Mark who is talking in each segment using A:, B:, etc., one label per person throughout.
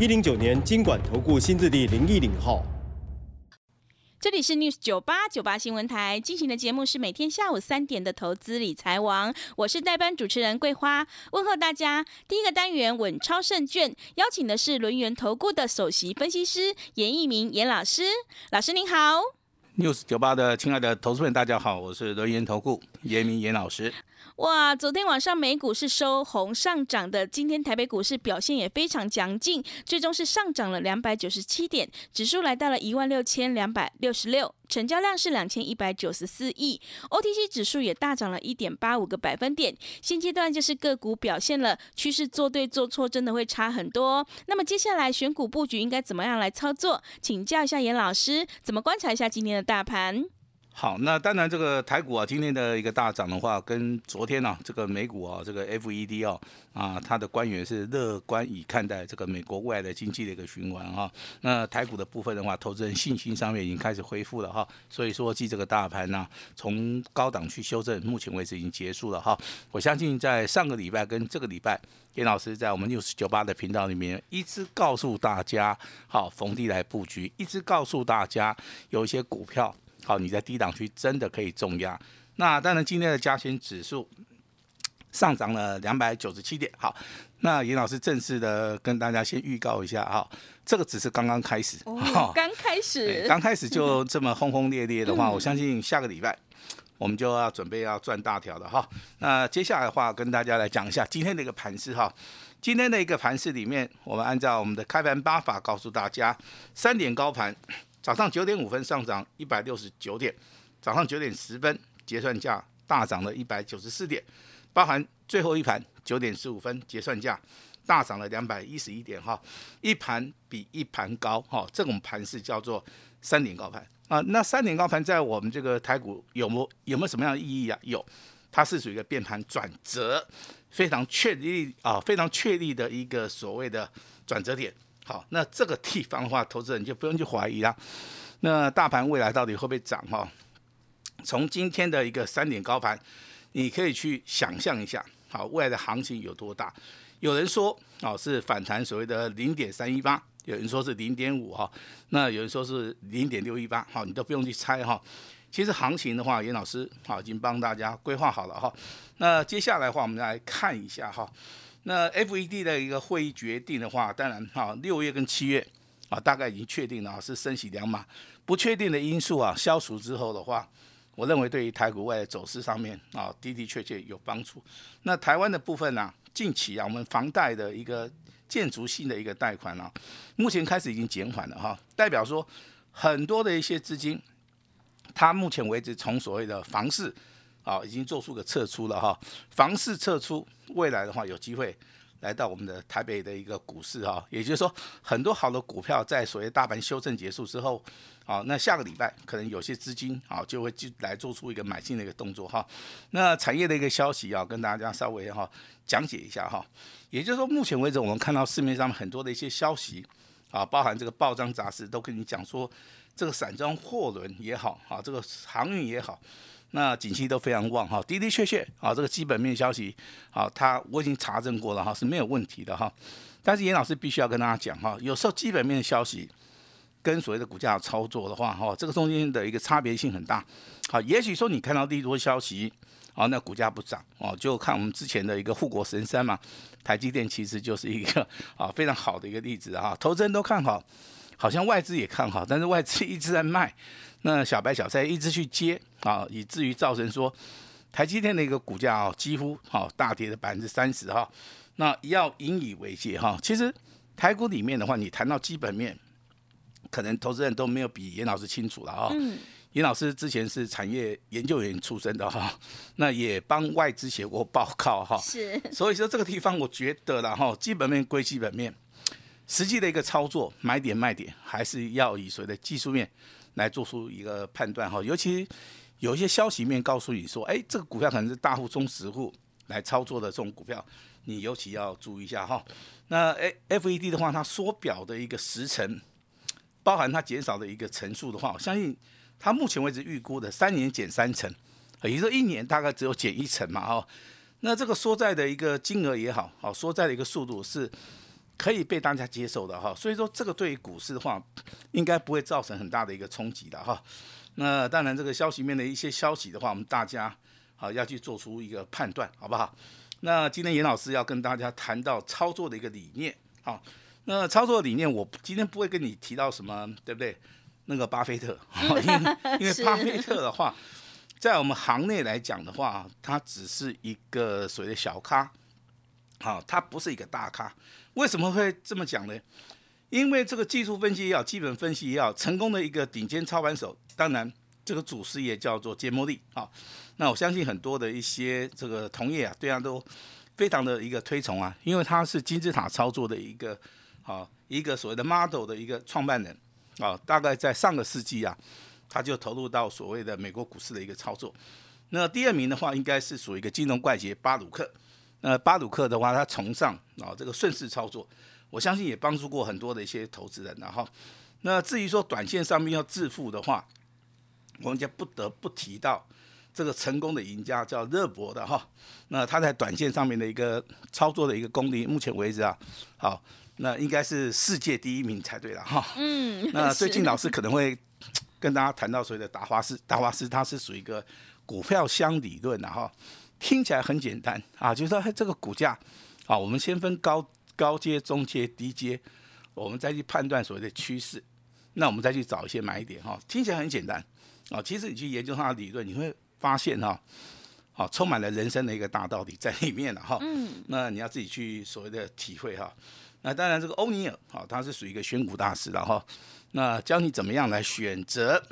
A: 一零九年经管投顾新字第零一零号。
B: 这里是 News 九八九八新闻台进行的节目是每天下午三点的投资理财王，我是代班主持人桂花，问候大家。第一个单元稳超胜券，邀请的是轮源投顾的首席分析师严一鸣严老师，老师您好。
C: News 九八的亲爱的投资们，大家好，我是轮源投顾严明严老师。
B: 哇，昨天晚上美股是收红上涨的，今天台北股市表现也非常强劲，最终是上涨了两百九十七点，指数来到了一万六千两百六十六，成交量是两千一百九十四亿，OTC 指数也大涨了一点八五个百分点。现阶段就是个股表现了，趋势做对做错真的会差很多。那么接下来选股布局应该怎么样来操作？请教一下严老师，怎么观察一下今天的大盘？
C: 好，那当然这个台股啊，今天的一个大涨的话，跟昨天呢这个美股啊，这个 FED 哦啊，它的官员是乐观以看待这个美国未来的经济的一个循环哈。那台股的部分的话，投资人信心上面已经开始恢复了哈。所以说，继这个大盘呢，从高档去修正，目前为止已经结束了哈。我相信在上个礼拜跟这个礼拜，严老师在我们六十九八的频道里面，一直告诉大家，好逢低来布局，一直告诉大家有一些股票。好，你在低档区真的可以重压。那当然，今天的加权指数上涨了两百九十七点。好，那严老师正式的跟大家先预告一下哈，这个只是刚刚开始，
B: 刚开始，
C: 刚开始就这么轰轰烈烈的话，我相信下个礼拜我们就要准备要赚大条的哈。那接下来的话，跟大家来讲一下今天的一个盘势哈。今天的一个盘势里面，我们按照我们的开盘八法告诉大家，三点高盘。早上九点五分上涨一百六十九点，早上九点十分结算价大涨了一百九十四点，包含最后一盘九点十五分结算价大涨了两百一十一点哈，一盘比一盘高哈，这种盘是叫做三点高盘啊。那三点高盘在我们这个台股有没有没有什么样的意义啊？有，它是属于一个变盘转折，非常确立啊，非常确立的一个所谓的转折点。好，那这个地方的话，投资人就不用去怀疑了。那大盘未来到底会不会涨？哈，从今天的一个三点高盘，你可以去想象一下，好，未来的行情有多大？有人说，哦，是反弹所谓的零点三一八，有人说是零点五，哈，那有人说是零点六一八，好，你都不用去猜，哈。其实行情的话，严老师好已经帮大家规划好了，哈。那接下来的话，我们来看一下，哈。那 FED 的一个会议决定的话，当然哈，六月跟七月啊，大概已经确定了是升息两码，不确定的因素啊消除之后的话，我认为对于台股外的走势上面啊的的确确有帮助。那台湾的部分呢，近期啊我们房贷的一个建筑性的一个贷款啊，目前开始已经减缓了哈，代表说很多的一些资金，它目前为止从所谓的房市。啊，已经做出个撤出了哈，房市撤出，未来的话有机会来到我们的台北的一个股市哈，也就是说，很多好的股票在所谓大盘修正结束之后，啊，那下个礼拜可能有些资金啊就会进来做出一个买进的一个动作哈。那产业的一个消息啊，跟大家稍微哈讲解一下哈，也就是说，目前为止我们看到市面上很多的一些消息啊，包含这个报章杂志都跟你讲说，这个散装货轮也好啊，这个航运也好。那景气都非常旺哈，的的确确啊，这个基本面消息啊，它我已经查证过了哈，是没有问题的哈。但是严老师必须要跟大家讲哈，有时候基本面的消息跟所谓的股价操作的话哈，这个中间的一个差别性很大。好，也许说你看到利多消息啊，那股价不涨哦，就看我们之前的一个护国神山嘛，台积电其实就是一个啊 非常好的一个例子哈，投资人都看好，好像外资也看好，但是外资一直在卖。那小白小菜一直去接啊，以至于造成说台积电的一个股价啊，几乎哈大跌了百分之三十哈。那要引以为戒哈。其实台股里面的话，你谈到基本面，可能投资人都没有比严老师清楚了哈。嗯。严老师之前是产业研究员出身的哈，那也帮外资写过报告哈。
B: 是。
C: 所以说这个地方，我觉得了哈，基本面归基本面。实际的一个操作，买点卖点，还是要以所谓的技术面来做出一个判断哈。尤其有一些消息面告诉你说，哎，这个股票可能是大户、中实户来操作的这种股票，你尤其要注意一下哈。那 A F E D 的话，它缩表的一个时程，包含它减少的一个层数的话，我相信它目前为止预估的三年减三成，也就是一年大概只有减一成嘛哈。那这个缩债的一个金额也好，好缩债的一个速度是可以被大家接受的哈。所以说这个对于股市的话，应该不会造成很大的一个冲击的哈。那当然这个消息面的一些消息的话，我们大家啊要去做出一个判断，好不好？那今天严老师要跟大家谈到操作的一个理念，好，那操作理念我今天不会跟你提到什么，对不对？那个巴菲特，因为因为巴菲特的话，在我们行内来讲的话，他只是一个所谓的小咖，好，他不是一个大咖。为什么会这么讲呢？因为这个技术分析也好，基本分析也好，成功的一个顶尖操盘手，当然这个祖师爷叫做杰莫利，啊。那我相信很多的一些这个同业啊，对他都非常的一个推崇啊，因为他是金字塔操作的一个啊一个所谓的 model 的一个创办人啊，大概在上个世纪啊，他就投入到所谓的美国股市的一个操作。那第二名的话，应该是属于一个金融怪杰巴鲁克。那巴鲁克的话，他崇尚啊这个顺势操作，我相信也帮助过很多的一些投资人。然后，那至于说短线上面要致富的话，我们就不得不提到。这个成功的赢家叫热博的哈，那他在短线上面的一个操作的一个功力，目前为止啊，好，那应该是世界第一名才对了哈。嗯，那最近老师可能会跟大家谈到所谓的达华斯，达华斯它是属于一个股票箱理论的哈，听起来很简单啊，就是说这个股价啊，我们先分高高阶、中阶、低阶，我们再去判断所谓的趋势，那我们再去找一些买点哈，听起来很简单啊，其实你去研究它的理论，你会。发现哈，好，充满了人生的一个大道理在里面了哈。嗯。那你要自己去所谓的体会哈。那当然，这个欧尼尔好，他是属于一个选股大师了哈。那教你怎么样来选择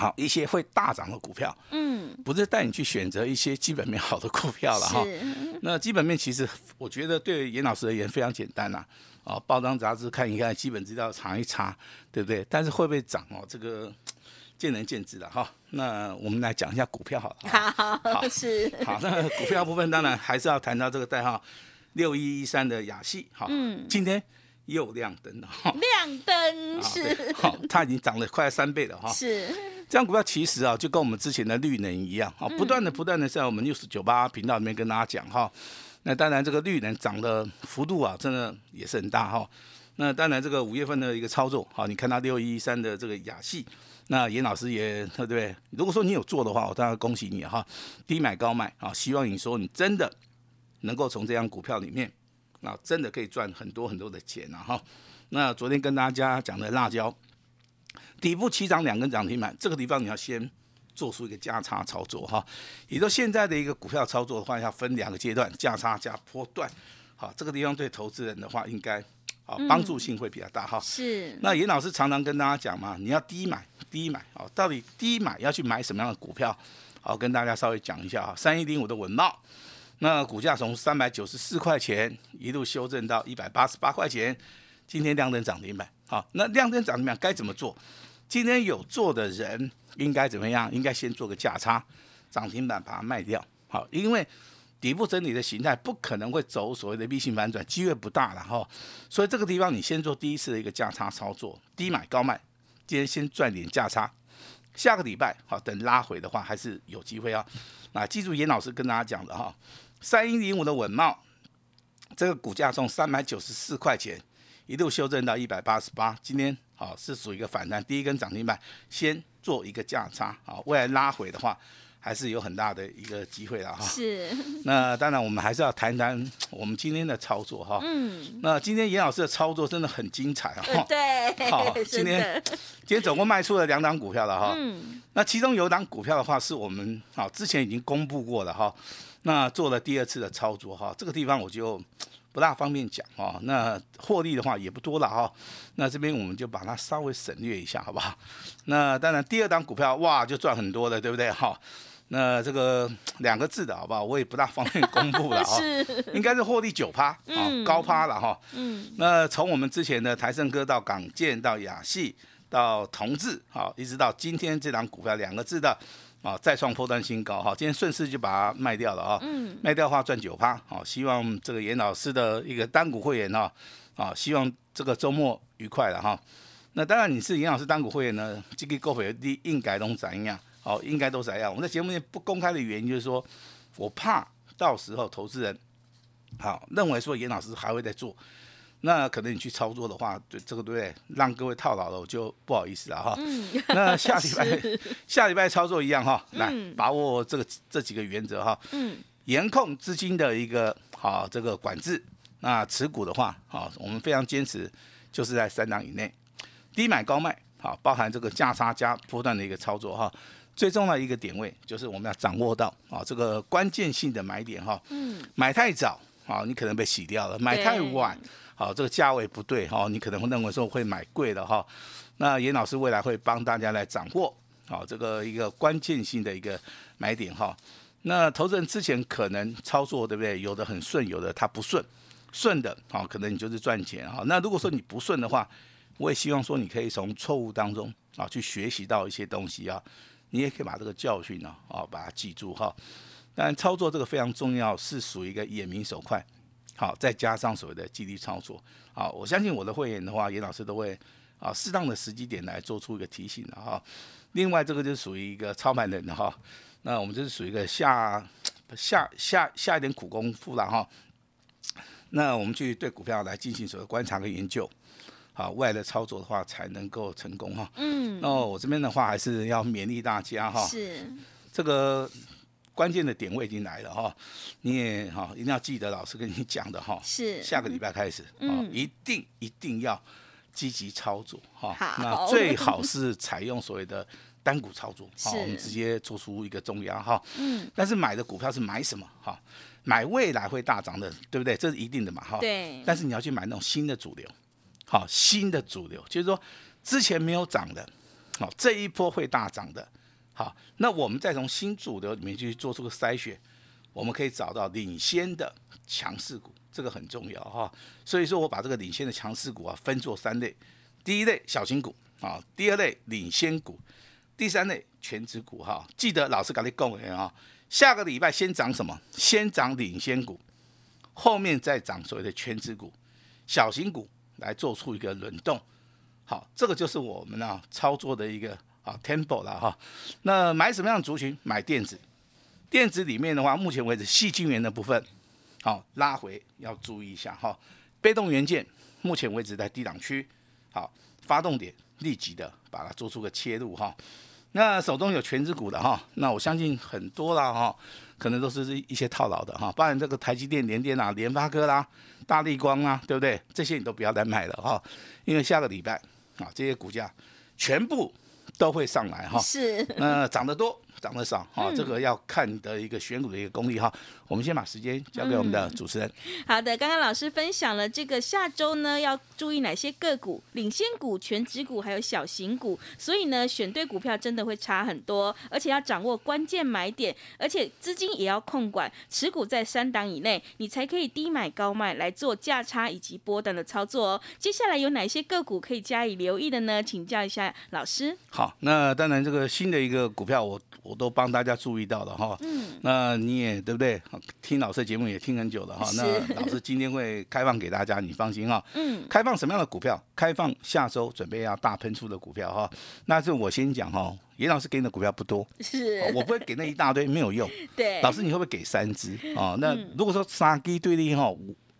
C: 好一些会大涨的股票。嗯。不是带你去选择一些基本面好的股票了哈。那基本面其实我觉得对严老师而言非常简单呐。啊，报章杂志看一看，基本资料查一查，对不对？但是会不会涨哦？这个。见仁见智了哈，那我们来讲一下股票好
B: 了。好，是
C: 好。那股票部分当然还是要谈到这个代号六一一三的雅戏，好，嗯，今天又亮灯了哈。
B: 亮灯是，
C: 好，它已经涨了快三倍了哈。
B: 是，
C: 这样股票其实啊，就跟我们之前的绿能一样，啊，不断的不断的在我们六十九八频道里面跟大家讲哈。那当然这个绿能涨的幅度啊，真的也是很大哈。那当然这个五月份的一个操作，好，你看到六一一三的这个雅戏。那严老师也对不对？如果说你有做的话，我当然恭喜你哈，低买高卖啊！希望你说你真的能够从这样股票里面，啊，真的可以赚很多很多的钱啊哈！那昨天跟大家讲的辣椒，底部起涨两根涨停板，这个地方你要先做出一个价差操作哈。也就现在的一个股票操作的话，要分两个阶段，价差加波段。好，这个地方对投资人的话，应该啊帮助性会比较大哈。
B: 是。
C: 那严老师常常跟大家讲嘛，你要低买。低买哦，到底低买要去买什么样的股票？好，跟大家稍微讲一下啊。三一零五的文茂，那股价从三百九十四块钱一路修正到一百八十八块钱，今天亮灯涨停板。好，那亮灯涨停板该怎么做？今天有做的人应该怎么样？应该先做个价差，涨停板把它卖掉。好，因为底部整理的形态不可能会走所谓的 V 型反转，机会不大了哈。所以这个地方你先做第一次的一个价差操作，低买高卖。今天先赚点价差，下个礼拜好等拉回的话还是有机会啊。那记住严老师跟大家讲的哈，三一零五的稳茂，这个股价从三百九十四块钱一路修正到一百八十八，今天好是属于一个反弹，第一根涨停板，先做一个价差好，未来拉回的话。还是有很大的一个机会了哈。
B: 是。
C: 那当然，我们还是要谈谈 我们今天的操作哈。嗯。那今天严老师的操作真的很精彩哈。
B: 对。
C: 好，今天今天总共卖出了两档股票了哈。嗯。那其中有档股票的话，是我们啊之前已经公布过了哈。那做了第二次的操作哈，这个地方我就 不大方便讲哈。那获利的话也不多了哈。那这边我们就把它稍微省略一下好不好？那当然第二档股票哇就赚很多了，对不对哈？那这个两个字的好不好？我也不大方便公布了 哈，
B: 是，
C: 应该是获利九趴啊
B: 嗯，
C: 高趴了哈。
B: 嗯，
C: 那从我们之前的台盛哥到港建到亚细到同志，好，一直到今天这档股票两个字的啊再创破断新高哈，今天顺势就把它卖掉了啊，
B: 嗯，
C: 卖掉的话赚九趴，好，希望这个严老师的一个单股会员哈，啊，希望这个周末愉快了哈。那当然你是严老师单股会员呢，这个购费的应该都怎样？好，应该都是这样？我们在节目里不公开的原因就是说，我怕到时候投资人好认为说严老师还会再做。那可能你去操作的话，对这个对不对？让各位套牢了，我就不好意思了哈。
B: 嗯，
C: 那下礼拜下礼拜操作一样哈，来
B: 嗯
C: 把握这个这几个原则哈。
B: 嗯，
C: 严控资金的一个好这个管制。那持股的话，好，我们非常坚持，就是在三档以内，低买高卖，好，包含这个价差加波段的一个操作哈。最重要的一个点位就是我们要掌握到啊这个关键性的买点哈。
B: 嗯，
C: 买太早，好，你可能被洗掉了；买太晚，好，这个价位不对，哈，你可能会认为说会买贵了哈。那严老师未来会帮大家来掌握，好，这个一个关键性的一个买点哈。那投资人之前可能操作对不对？有的很顺，有的他不顺，顺的好，可能你就是赚钱哈。那如果说你不顺的话，我也希望说你可以从错误当中啊去学习到一些东西啊，你也可以把这个教训呢啊把它记住哈。当然操作这个非常重要，是属于一个眼明手快，好，再加上所谓的纪律操作，好，我相信我的会员的话，严老师都会啊适当的时机点来做出一个提醒的哈。另外这个就属于一个操盘人的哈，那我们就是属于一个下下下下一点苦功夫了哈。那我们去对股票来进行所谓观察跟研究，好，未来的操作的话才能够成功哈。
B: 嗯，
C: 那我这边的话还是要勉励大家哈，
B: 是，
C: 这个关键的点位已经来了哈，你也哈一定要记得老师跟你讲的哈，
B: 是，
C: 下个礼拜开始，啊
B: 嗯，
C: 一定一定要积极操作哈。
B: 好
C: 那最好 是采用所谓的单股操作，好，我们直接做出一个中央哈。
B: 嗯，
C: 但是买的股票是买什么哈？买未来会大涨的，对不对？这是一定的嘛哈。
B: 对，
C: 但是你要去买那种新的主流，好，新的主流就是说之前没有涨的，好，这一波会大涨的，好，那我们再从新主流里面去做出个筛选，我们可以找到领先的强势股，这个很重要哈。所以说我把这个领先的强势股啊分作三类，第一类小型股啊，第二类领先股，第三类全职股哈。记得老师跟你讲的啊，下个礼拜先涨什么？先涨领先股。后面再涨所谓的全职股、小型股来做出一个轮动。好，这个就是我们啊操作的一个啊 tempo 了哈。那买什么样的族群？买电子，电子里面的话，目前为止细晶圆的部分，好拉回要注意一下哈。被动元件目前为止在低档区，好发动点立即的把它做出个切入哈。那手中有全指股的哈，那我相信很多啦哈，可能都是一些套牢的哈，不然这个台积电、联电啊、联发科啦、大力光啊，对不对？这些你都不要再买了哈，因为下个礼拜啊，这些股价全部都会上来哈。
B: 是，
C: 那涨得多，涨得少哈，这个要看你的一个选股的一个功力哈。我们先把时间交给我们的主持人。
B: 好的，刚刚老师分享了这个下周呢要注意哪些个股，领先股、全指股还有小型股，所以呢选对股票真的会差很多，而且要掌握关键买点，而且资金也要控管，持股在三档以内，你才可以低买高卖来做价差以及波段的操作哦。接下来有哪些个股可以加以留意的呢？请教一下老师。
C: 好，那当然这个新的一个股票我我都帮大家注意到了哈。
B: 嗯，
C: 那你也对不对？听老师的节目也听很久了哈。
B: 是
C: 那老师今天会开放给大家，你放心哈。
B: 嗯，
C: 开放什么样的股票？开放下周准备要大喷出的股票哈。那是我先讲哈，严老师给你的股票不多，
B: 是
C: 哦，我不会给那一大堆，没有用。
B: 对，
C: 老师，你会不会给三只啊？那
B: 嗯
C: 如果说三基对立哈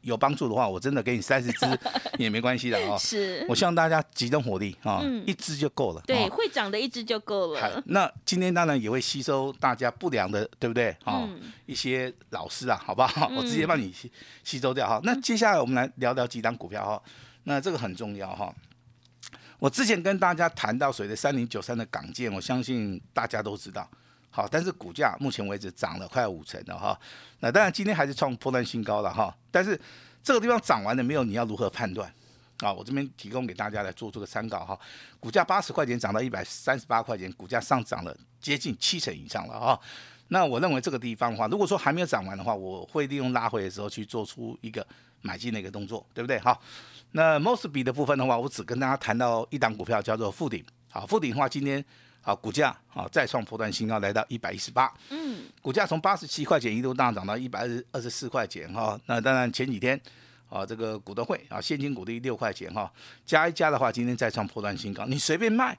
C: 有帮助的话，我真的给你三十只 也没关系的哦。
B: 是
C: 我，希望大家集中火力啊，
B: 嗯
C: 一只就够了。
B: 对，
C: 哦
B: 会长的一只就够
C: 好
B: 了。
C: 那今天当然也会吸收大家不良的，对不对？哦，
B: 嗯
C: 一些老师啊，好不好？
B: 嗯
C: 我直接帮你吸吸收掉哈。那接下来我们来聊聊几档股票哈。那这个很重要哈。我之前跟大家谈到谁的三零九三的港建，我相信大家都知道。好，但是股价目前为止涨了快五成了哈。那当然今天还是创破断新高了哈。但是这个地方涨完了没有？你要如何判断？啊，我这边提供给大家来做这个参考哈。股价八十块钱涨到一百三十八块钱，股价上涨了接近七成以上了哈。那我认为这个地方的话，如果说还没有涨完的话，我会利用拉回的时候去做出一个买进的一个动作，对不对？好，那 most 比的部分的话，我只跟大家谈到一档股票叫做富鼎。好，富鼎的话，今天好股价啊再创破断新高，来到一百一十八。嗯，股价从八十七块钱一度大涨到一百二二十四块钱哈。那当然前几天啊，这个股东会啊，现金股利六块钱哈，加一加的话，今天再创破断新高，你随便卖。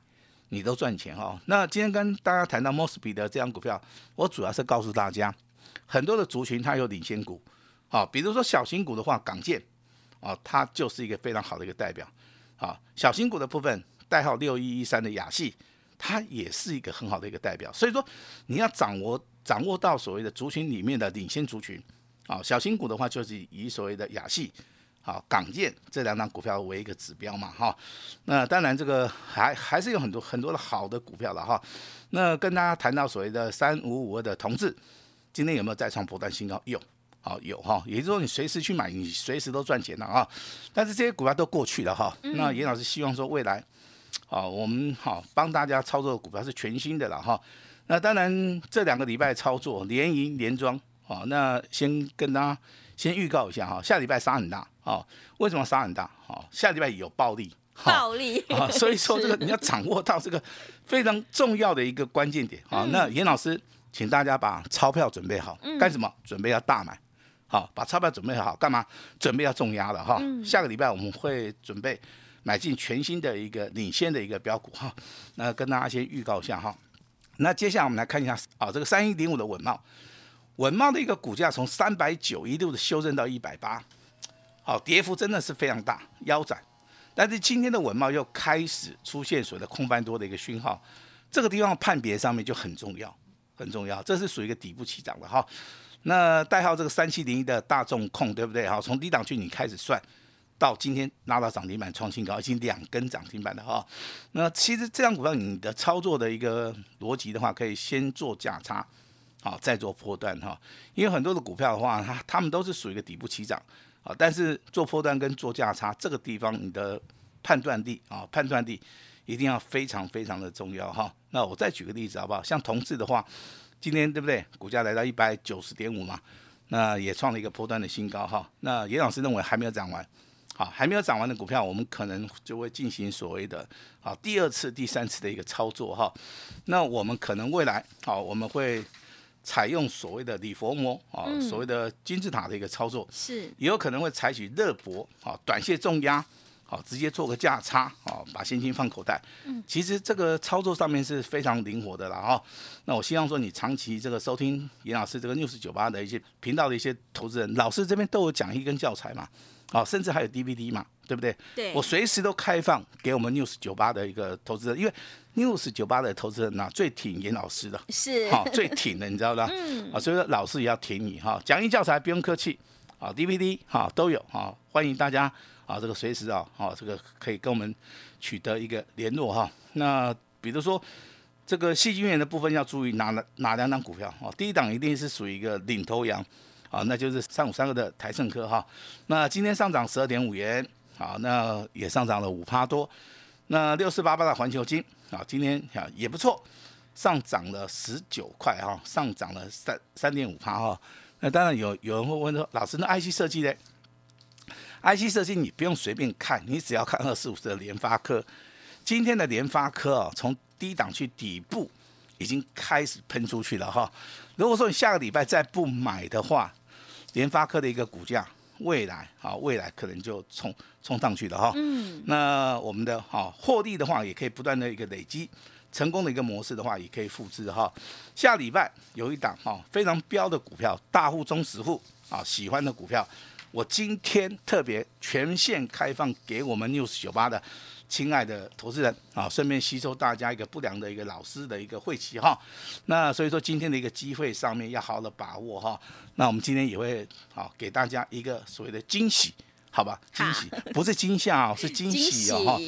C: 你都赚钱哈，那今天跟大家谈到 Mosby 的这张股票，我主要是告诉大家，很多的族群它有领先股，好，比如说小型股的话，港建，啊，它就是一个非常好的一个代表，啊，小型股的部分，代号六一一三的雅系，它也是一个很好的一个代表，所以说你要掌握掌握到所谓的族群里面的领先族群，啊，小型股的话就是以所谓的亚系。好，港建这两档股票为一个指标嘛，哈，那当然这个还还是有很多很多的好的股票了哈。那跟大家谈到所谓的三五五二的同志，今天有没有再创波段新高？有，好有哈，也就是说你随时去买，你随时都赚钱了啊。但是这些股票都过去了哈。那严老师希望说未来，啊，我们好帮大家操作的股票是全新的了哈。那当然这两个礼拜操作连赢连庄，啊，那先跟大家先预告一下哈，下礼拜杀很大。啊，为什么杀很大？啊，下礼拜有暴利，
B: 暴利
C: 啊，所以说这个 你要掌握到这个非常重要的一个关键点啊。那严老师，请大家把钞票准备好，干什么？准备要大买，好，把钞票准备好，干嘛？准备要重压了哈。下个礼拜我们会准备买进全新的一个领先的一个标股哈。那跟大家先预告一下哈。那接下来我们来看一下啊，这个三一零五的稳茂，稳茂的一个股价从三百九一路的修正到一百八。好，跌幅真的是非常大，腰斩。但是今天的稳茂又开始出现所谓的空翻多的一个讯号，这个地方判别上面就很重要，很重要。这是属于一个底部起涨的哈。那代号这个三七零一的大众控，对不对？好，从低档区你开始算，到今天拉到涨停板创新高，已经两根涨停板了哈。那其实这张股票你的操作的一个逻辑的话，可以先做价差，好，再做波段哈。因为很多的股票的话，它它们都是属于一个底部起涨。啊，但是做破段跟做价差这个地方，你的判断力啊，判断力一定要非常非常的重要哈。那我再举个例子好不好？像同志的话，今天对不对？股价来到一百九十点五嘛，那也创了一个破段的新高哈。那严老师认为还没有涨完，好，还没有涨完的股票，我们可能就会进行所谓的啊第二次、第三次的一个操作哈。那我们可能未来好，我们会。采用所谓的礼佛摩啊，所谓的金字塔的一个操作，
B: 是
C: 也有可能会采取热博啊，短线重压，好直接做个价差啊，把现金放口袋。嗯，其实这个操作上面是非常灵活的了哈。那我希望说你长期这个收听严老师这个六四九八的一些频道的一些投资人，老师这边都有讲义跟教材嘛，啊，甚至还有 DVD 嘛。对不对？
B: 对，
C: 我随时都开放给我们 News 九八的一个投资人，因为 News 九八的投资人呐最挺严老师的，
B: 是
C: 哈最挺的，你知道吧？嗯，啊，所以说老师也要挺你哈。讲义教材不用客气，啊，DVD 哈都有哈，欢迎大家啊，这个随时啊，啊，这个可以跟我们取得一个联络哈。那比如说这个细菌源的部分要注意哪哪两档股票啊？第一档一定是属于一个领头羊啊，那就是三五三二的台盛科哈。那今天上涨十二点五元。好，那也上涨了五趴多。那六四八八的环球金啊，今天啊也不错，上涨了十九块哈，上涨了三三点五趴哈。那当然有有人会问说，老师，那 IC 设计呢？IC 设计你不用随便看，你只要看二四五的联发科。今天的联发科啊，从低档去底部已经开始喷出去了哈。如果说你下个礼拜再不买的话，联发科的一个股价。未来啊，未来可能就冲冲上去了哈。嗯，那我们的哈获利的话，也可以不断的一个累积，成功的一个模式的话，也可以复制哈。下礼拜有一档哈非常标的股票，大户中实户啊喜欢的股票，我今天特别全线开放给我们 news 九八的。亲爱的投资人啊，顺便吸收大家一个不良的一个老师的一个晦气哈。那所以说今天的一个机会上面要好好的把握哈。那我们今天也会好给大家一个所谓的惊喜，好吧？惊喜不是惊吓哦，是惊喜哦哈。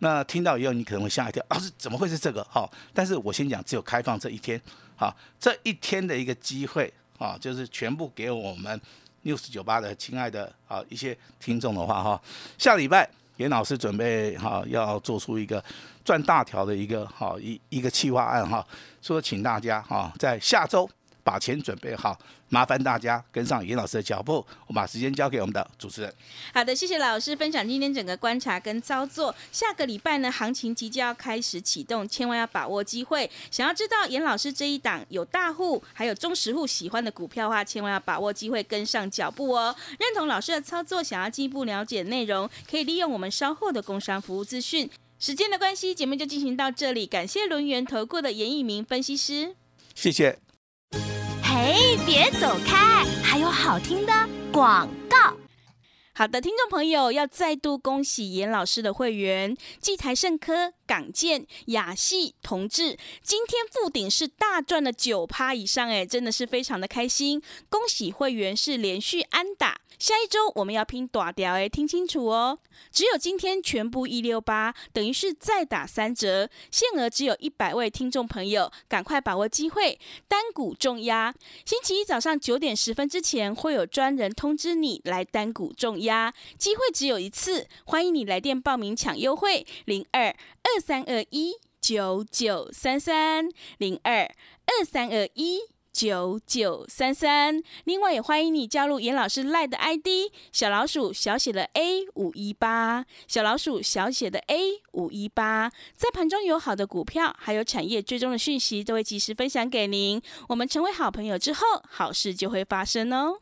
C: 那听到以后你可能会吓一跳，啊是怎么会是这个哈？但是我先讲，只有开放这一天，好，这一天的一个机会啊，就是全部给我们六四九八的亲爱的啊一些听众的话哈，下礼拜。严老师准备哈要做出一个赚大条的一个哈一一个企划案哈，说请大家哈在下周把钱准备好，麻烦大家跟上严老师的脚步。我把时间交给我们的主持人。
B: 好的，谢谢老师分享今天整个观察跟操作。下个礼拜呢，行情即将要开始启动，千万要把握机会。想要知道严老师这一档有大户还有中实户喜欢的股票的话，千万要把握机会跟上脚步哦。认同老师的操作，想要进一步了解内容，可以利用我们稍后的工商服务资讯。时间的关系，节目就进行到这里。感谢轮圆投顾的严一鸣分析师，
C: 谢谢。
D: 哎，别走开，还有好听的广告。
B: 好的，听众朋友，要再度恭喜严老师的会员，季台盛科、港建、亚系、同志，今天复顶是大赚了九趴以上，哎，真的是非常的开心。恭喜会员是连续安打，下一周我们要拼短条，哎，听清楚哦。只有今天全部一六八，等于是再打三折，限额只有一百位听众朋友，赶快把握机会，单股重压。星期一早上九点十分之前，会有专人通知你来单股重。压机会只有一次，欢迎你来电报名抢优惠，零二二三二一九九三三零二二三二一九九三三。另外也欢迎你加入严老师赖的 ID 小老鼠小写的 A 五一八，小老鼠小写的 A 五一八，在盘中有好的股票，还有产业追踪的讯息，都会及时分享给您。我们成为好朋友之后，好事就会发生哦。